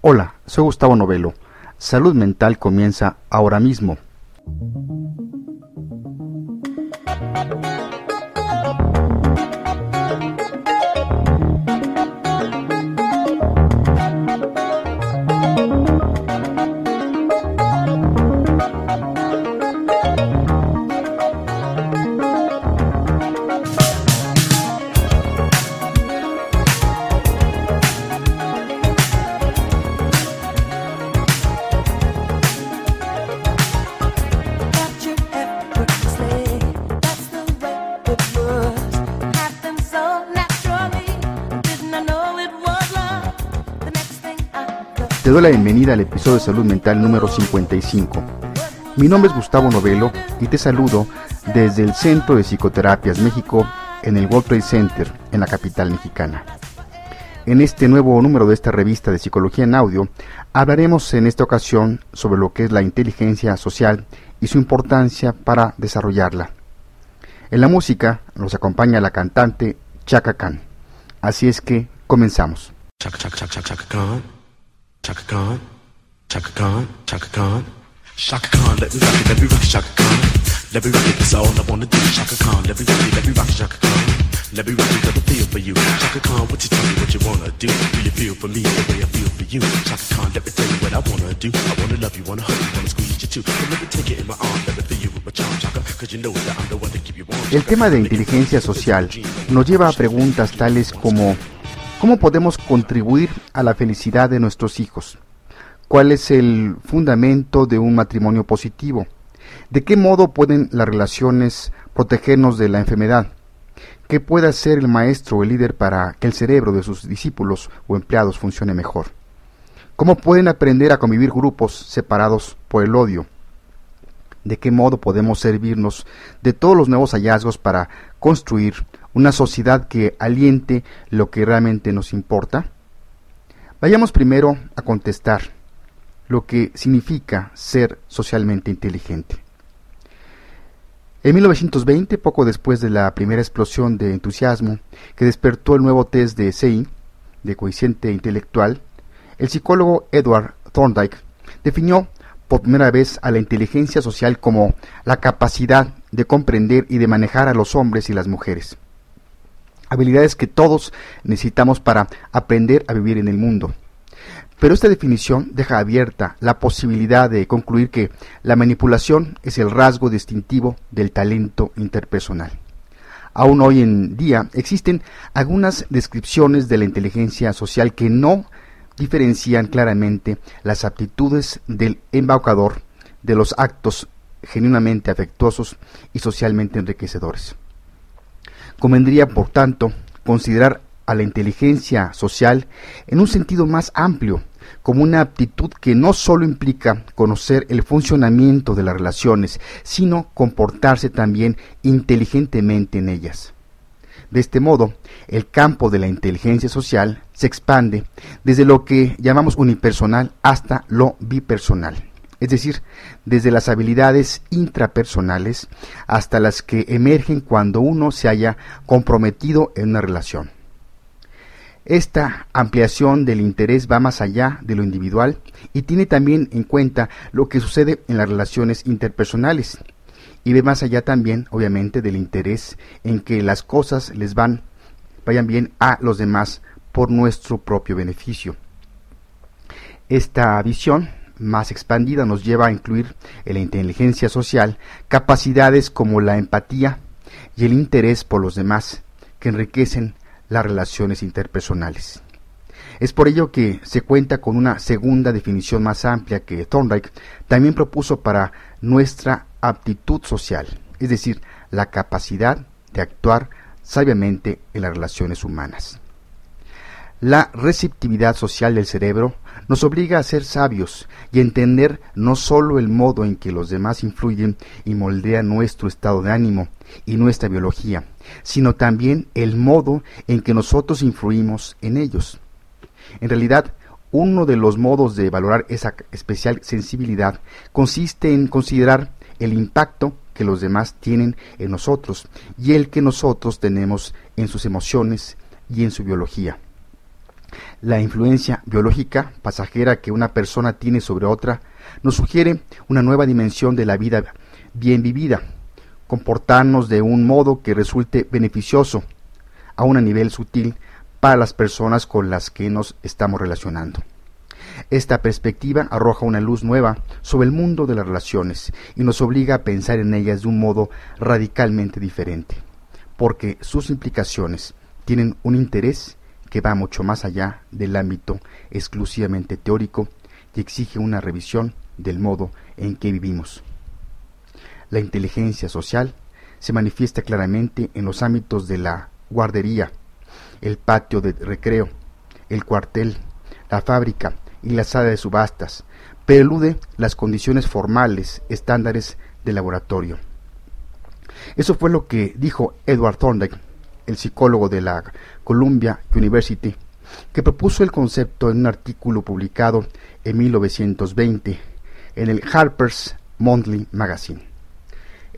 Hola, soy Gustavo Novelo. Salud Mental comienza ahora mismo. Te doy la bienvenida al episodio de Salud Mental número 55. Mi nombre es Gustavo Novelo y te saludo desde el Centro de Psicoterapias México en el World Trade Center en la capital mexicana. En este nuevo número de esta revista de Psicología en Audio hablaremos en esta ocasión sobre lo que es la inteligencia social y su importancia para desarrollarla. En la música nos acompaña la cantante Chaka Khan. Así es que comenzamos. Chaka, Chaka, Chaka, Chaka Khan. Chaka Khan, Chaka Khan, Chaka Khan. Let me rock it, let me rock it, Chaka Khan. Let me rock it, that's all I wanna do. Chaka Khan, let me rock it, let me rock it, Chaka Khan. Let me rock it, got a feel for you. Chaka Khan, what you tell me what you wanna do? Do you feel for me the way I feel for you? Chaka Khan, let me tell you what I wanna do. I wanna love you, wanna hug you, wanna squeeze you too. But let me take it in my arms, let me feel you with my charm, Chaka. Cause you know that I'm the one to keep you warm. El tema de inteligencia social nos lleva a preguntas tales como ¿Cómo podemos contribuir a la felicidad de nuestros hijos? ¿Cuál es el fundamento de un matrimonio positivo? ¿De qué modo pueden las relaciones protegernos de la enfermedad? ¿Qué puede hacer el maestro o el líder para que el cerebro de sus discípulos o empleados funcione mejor? ¿Cómo pueden aprender a convivir grupos separados por el odio? ¿De qué modo podemos servirnos de todos los nuevos hallazgos para construir una sociedad que aliente lo que realmente nos importa? Vayamos primero a contestar lo que significa ser socialmente inteligente. En 1920, poco después de la primera explosión de entusiasmo que despertó el nuevo test de SEI, de coeficiente intelectual, el psicólogo Edward Thorndike definió por primera vez a la inteligencia social como la capacidad de comprender y de manejar a los hombres y las mujeres habilidades que todos necesitamos para aprender a vivir en el mundo. Pero esta definición deja abierta la posibilidad de concluir que la manipulación es el rasgo distintivo del talento interpersonal. Aún hoy en día existen algunas descripciones de la inteligencia social que no diferencian claramente las aptitudes del embaucador de los actos genuinamente afectuosos y socialmente enriquecedores. Convendría, por tanto, considerar a la inteligencia social en un sentido más amplio, como una aptitud que no solo implica conocer el funcionamiento de las relaciones, sino comportarse también inteligentemente en ellas. De este modo, el campo de la inteligencia social se expande desde lo que llamamos unipersonal hasta lo bipersonal es decir, desde las habilidades intrapersonales hasta las que emergen cuando uno se haya comprometido en una relación. Esta ampliación del interés va más allá de lo individual y tiene también en cuenta lo que sucede en las relaciones interpersonales y ve más allá también, obviamente, del interés en que las cosas les van vayan bien a los demás por nuestro propio beneficio. Esta visión más expandida nos lleva a incluir en la inteligencia social capacidades como la empatía y el interés por los demás que enriquecen las relaciones interpersonales. Es por ello que se cuenta con una segunda definición más amplia que Thorndike también propuso para nuestra aptitud social, es decir, la capacidad de actuar sabiamente en las relaciones humanas. La receptividad social del cerebro nos obliga a ser sabios y entender no sólo el modo en que los demás influyen y moldean nuestro estado de ánimo y nuestra biología, sino también el modo en que nosotros influimos en ellos. En realidad, uno de los modos de valorar esa especial sensibilidad consiste en considerar el impacto que los demás tienen en nosotros y el que nosotros tenemos en sus emociones y en su biología. La influencia biológica pasajera que una persona tiene sobre otra nos sugiere una nueva dimensión de la vida bien vivida, comportarnos de un modo que resulte beneficioso, a un nivel sutil, para las personas con las que nos estamos relacionando. Esta perspectiva arroja una luz nueva sobre el mundo de las relaciones y nos obliga a pensar en ellas de un modo radicalmente diferente, porque sus implicaciones tienen un interés que va mucho más allá del ámbito exclusivamente teórico y exige una revisión del modo en que vivimos. La inteligencia social se manifiesta claramente en los ámbitos de la guardería, el patio de recreo, el cuartel, la fábrica y la sala de subastas, pero elude las condiciones formales, estándares de laboratorio. Eso fue lo que dijo Edward Thorndike, el psicólogo de la Columbia University, que propuso el concepto en un artículo publicado en 1920 en el Harper's Monthly Magazine,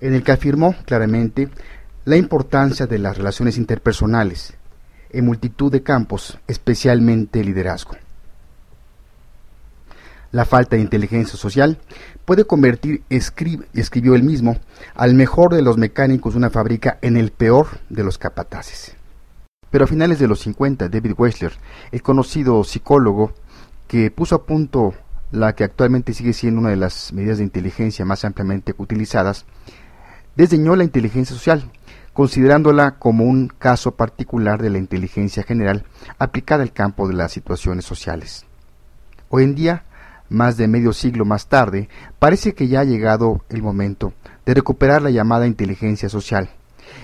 en el que afirmó claramente la importancia de las relaciones interpersonales en multitud de campos, especialmente liderazgo. La falta de inteligencia social puede convertir, escribió él mismo, al mejor de los mecánicos de una fábrica en el peor de los capataces. Pero a finales de los 50, David Weisler, el conocido psicólogo que puso a punto la que actualmente sigue siendo una de las medidas de inteligencia más ampliamente utilizadas, desdeñó la inteligencia social, considerándola como un caso particular de la inteligencia general aplicada al campo de las situaciones sociales. Hoy en día, más de medio siglo más tarde, parece que ya ha llegado el momento de recuperar la llamada inteligencia social,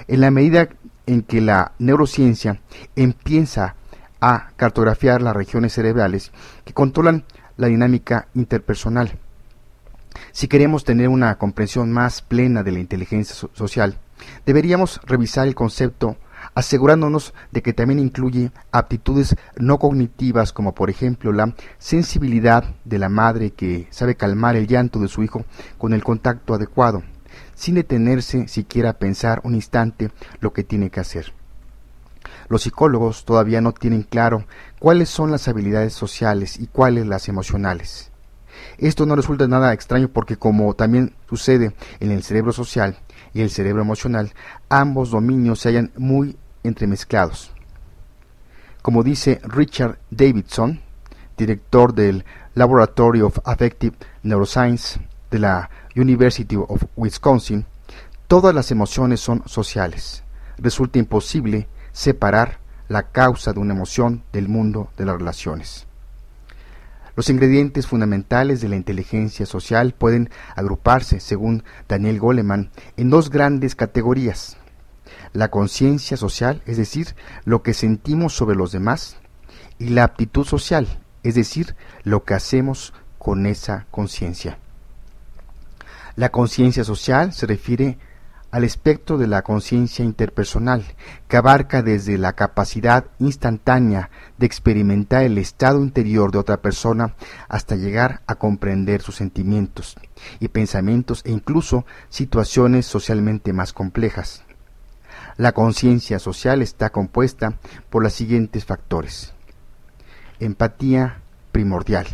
en la medida en que la neurociencia empieza a cartografiar las regiones cerebrales que controlan la dinámica interpersonal. Si queremos tener una comprensión más plena de la inteligencia social, deberíamos revisar el concepto asegurándonos de que también incluye aptitudes no cognitivas como por ejemplo la sensibilidad de la madre que sabe calmar el llanto de su hijo con el contacto adecuado, sin detenerse siquiera a pensar un instante lo que tiene que hacer. Los psicólogos todavía no tienen claro cuáles son las habilidades sociales y cuáles las emocionales. Esto no resulta nada extraño porque como también sucede en el cerebro social y el cerebro emocional, ambos dominios se hallan muy entremezclados. Como dice Richard Davidson, director del Laboratory of Affective Neuroscience de la University of Wisconsin, todas las emociones son sociales. Resulta imposible separar la causa de una emoción del mundo de las relaciones. Los ingredientes fundamentales de la inteligencia social pueden agruparse, según Daniel Goleman, en dos grandes categorías. La conciencia social, es decir, lo que sentimos sobre los demás, y la aptitud social, es decir, lo que hacemos con esa conciencia. La conciencia social se refiere al espectro de la conciencia interpersonal, que abarca desde la capacidad instantánea de experimentar el estado interior de otra persona hasta llegar a comprender sus sentimientos y pensamientos e incluso situaciones socialmente más complejas. La conciencia social está compuesta por los siguientes factores. Empatía primordial.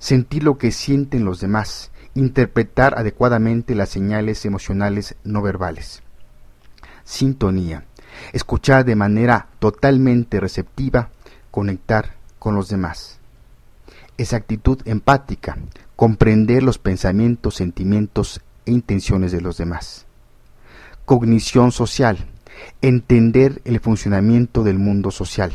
Sentir lo que sienten los demás, interpretar adecuadamente las señales emocionales no verbales. Sintonía. Escuchar de manera totalmente receptiva, conectar con los demás. Esa actitud empática, comprender los pensamientos, sentimientos e intenciones de los demás. Cognición social, entender el funcionamiento del mundo social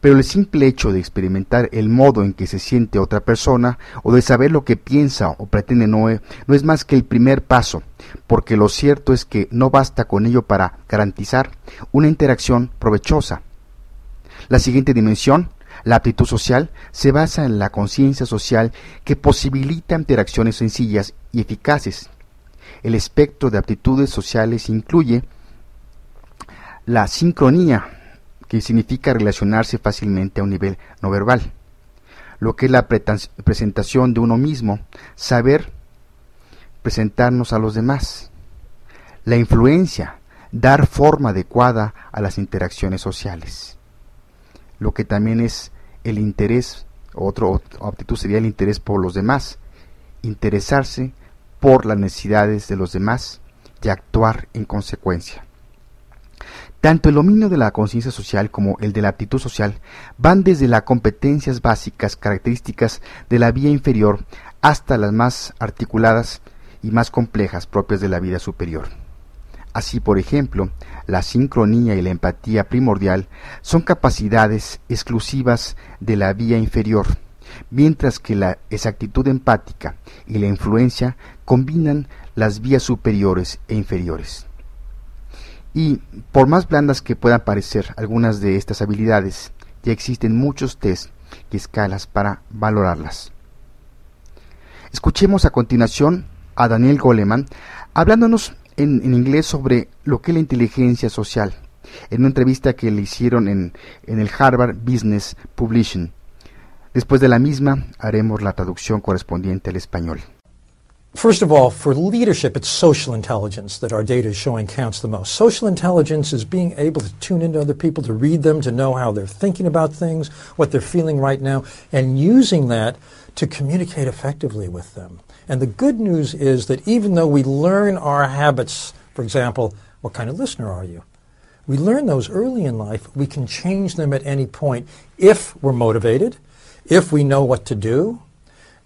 pero el simple hecho de experimentar el modo en que se siente otra persona o de saber lo que piensa o pretende no, no es más que el primer paso, porque lo cierto es que no basta con ello para garantizar una interacción provechosa. La siguiente dimensión, la aptitud social, se basa en la conciencia social que posibilita interacciones sencillas y eficaces. El espectro de aptitudes sociales incluye la sincronía, que significa relacionarse fácilmente a un nivel no verbal. Lo que es la presentación de uno mismo, saber presentarnos a los demás. La influencia, dar forma adecuada a las interacciones sociales. lo que también es el interés, otro aptitud sería el interés por los demás, interesarse por las necesidades de los demás y actuar en consecuencia. Tanto el dominio de la conciencia social como el de la aptitud social van desde las competencias básicas características de la vía inferior hasta las más articuladas y más complejas propias de la vida superior. Así, por ejemplo, la sincronía y la empatía primordial son capacidades exclusivas de la vía inferior, mientras que la exactitud empática y la influencia combinan las vías superiores e inferiores. Y por más blandas que puedan parecer algunas de estas habilidades, ya existen muchos test y escalas para valorarlas. Escuchemos a continuación a Daniel Goleman hablándonos en, inglés sobre lo que es la inteligencia social, en una entrevista que le hicieron en, en el Harvard Business Publishing. Después de la misma haremos la traducción correspondiente al español. First of all, for leadership, it's social intelligence that our data is showing counts the most. Social intelligence is being able to tune into other people, to read them, to know how they're thinking about things, what they're feeling right now, and using that to communicate effectively with them. And the good news is that even though we learn our habits, for example, what kind of listener are you? We learn those early in life. We can change them at any point if we're motivated, if we know what to do,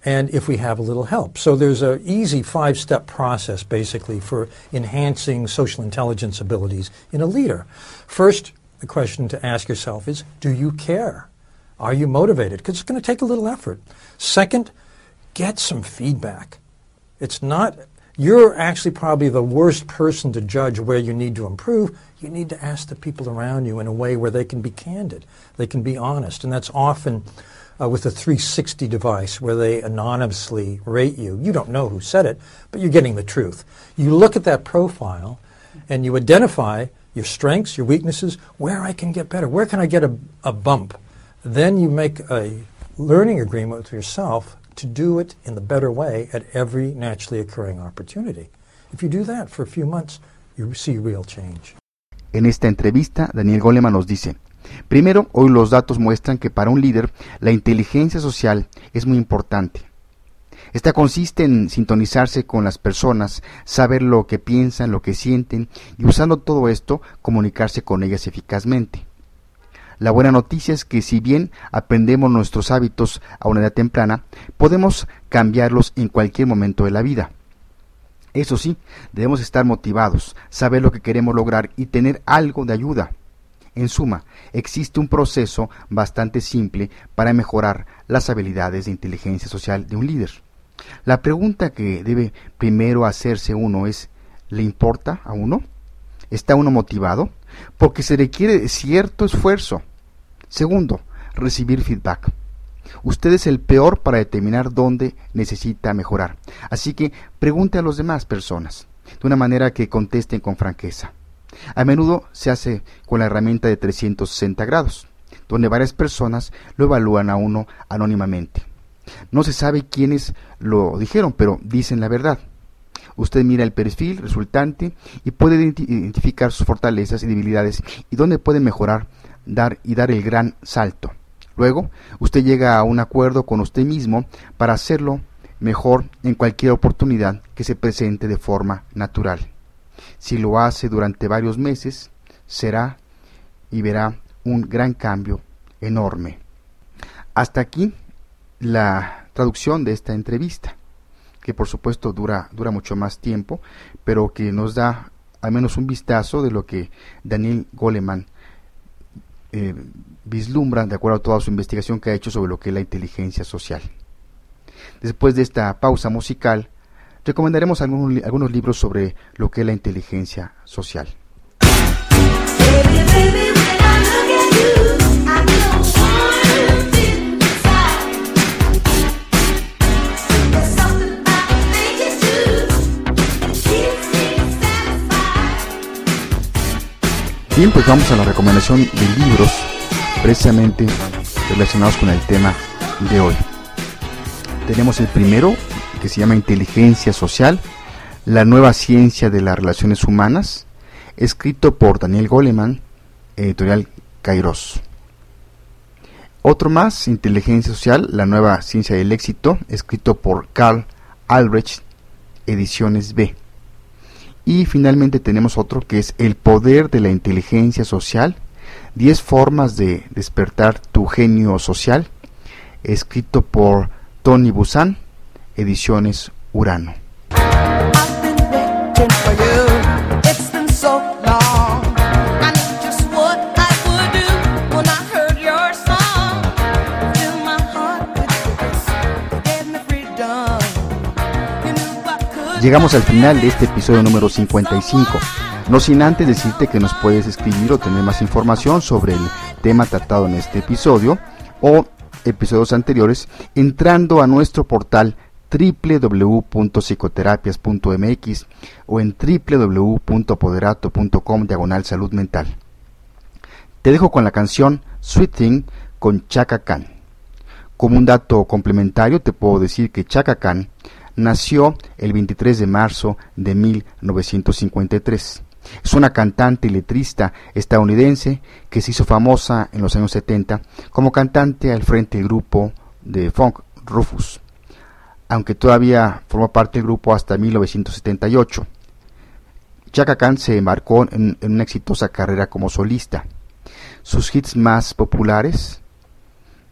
and if we have a little help. So there's an easy five step process basically for enhancing social intelligence abilities in a leader. First, the question to ask yourself is Do you care? Are you motivated? Because it's going to take a little effort. Second, get some feedback. It's not, you're actually probably the worst person to judge where you need to improve. You need to ask the people around you in a way where they can be candid, they can be honest. And that's often uh, with a 360 device where they anonymously rate you. You don't know who said it, but you're getting the truth. You look at that profile and you identify your strengths, your weaknesses, where I can get better, where can I get a, a bump. Then you make a learning agreement with yourself to do it in the better way at every naturally occurring opportunity. If you do that for a few months, you see real change. En esta entrevista, Daniel Goleman nos dice, Primero, hoy los datos muestran que para un líder la inteligencia social es muy importante. Esta consiste en sintonizarse con las personas, saber lo que piensan, lo que sienten y usando todo esto comunicarse con ellas eficazmente. La buena noticia es que si bien aprendemos nuestros hábitos a una edad temprana, podemos cambiarlos en cualquier momento de la vida. Eso sí, debemos estar motivados, saber lo que queremos lograr y tener algo de ayuda. En suma, existe un proceso bastante simple para mejorar las habilidades de inteligencia social de un líder. La pregunta que debe primero hacerse uno es, ¿le importa a uno? ¿Está uno motivado? Porque se requiere cierto esfuerzo. Segundo, recibir feedback. Usted es el peor para determinar dónde necesita mejorar. Así que pregunte a las demás personas, de una manera que contesten con franqueza. A menudo se hace con la herramienta de 360 grados, donde varias personas lo evalúan a uno anónimamente. No se sabe quiénes lo dijeron, pero dicen la verdad. Usted mira el perfil resultante y puede identificar sus fortalezas y debilidades y dónde puede mejorar dar y dar el gran salto. Luego, usted llega a un acuerdo con usted mismo para hacerlo mejor en cualquier oportunidad que se presente de forma natural. Si lo hace durante varios meses, será y verá un gran cambio enorme. Hasta aquí la traducción de esta entrevista, que por supuesto dura, dura mucho más tiempo, pero que nos da al menos un vistazo de lo que Daniel Goleman eh, vislumbra de acuerdo a toda su investigación que ha hecho sobre lo que es la inteligencia social. Después de esta pausa musical, recomendaremos algunos, algunos libros sobre lo que es la inteligencia social. Bien, pues vamos a la recomendación de libros precisamente relacionados con el tema de hoy. Tenemos el primero, que se llama Inteligencia Social, la nueva ciencia de las relaciones humanas, escrito por Daniel Goleman, editorial Kairos. Otro más, Inteligencia Social, la nueva ciencia del éxito, escrito por Carl Albrecht, Ediciones B. Y finalmente tenemos otro que es El poder de la inteligencia social, 10 formas de despertar tu genio social, escrito por Tony Busan, Ediciones Urano. Llegamos al final de este episodio número 55. No sin antes decirte que nos puedes escribir o tener más información sobre el tema tratado en este episodio o episodios anteriores entrando a nuestro portal www.psicoterapias.mx o en www.poderato.com diagonal salud mental. Te dejo con la canción Sweet Thing con Chaka Khan. Como un dato complementario te puedo decir que Chaka Khan nació el 23 de marzo de 1953. Es una cantante y letrista estadounidense que se hizo famosa en los años 70 como cantante al frente del grupo de funk Rufus, aunque todavía formó parte del grupo hasta 1978. Chaka Khan se embarcó en, en una exitosa carrera como solista. Sus hits más populares,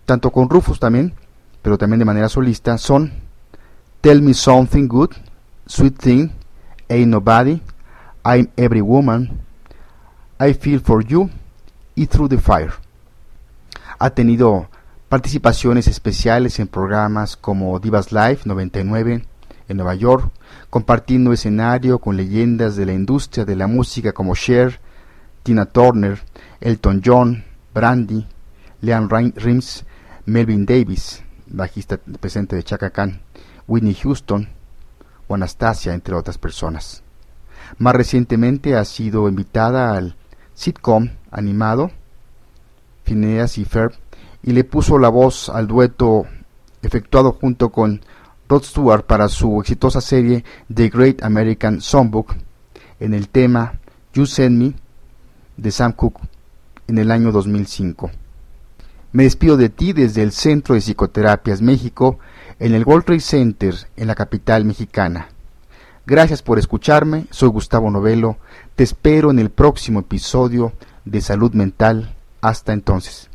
tanto con Rufus también, pero también de manera solista, son Tell Me Something Good, Sweet Thing, Ain't Nobody, I'm Every Woman, I Feel For You y Through the Fire. Ha tenido participaciones especiales en programas como Divas Live 99 en Nueva York, compartiendo escenario con leyendas de la industria de la música como Cher, Tina Turner, Elton John, Brandy, Leanne Rims, Melvin Davis, bajista presente de Chaka Khan Whitney Houston o Anastasia, entre otras personas. Más recientemente ha sido invitada al sitcom animado Phineas y Ferb y le puso la voz al dueto efectuado junto con Rod Stewart para su exitosa serie The Great American Songbook en el tema You Send Me de Sam Cooke en el año 2005. Me despido de ti desde el Centro de Psicoterapias México en el World Trade Center en la capital mexicana. Gracias por escucharme, soy Gustavo Novelo, te espero en el próximo episodio de Salud Mental. Hasta entonces.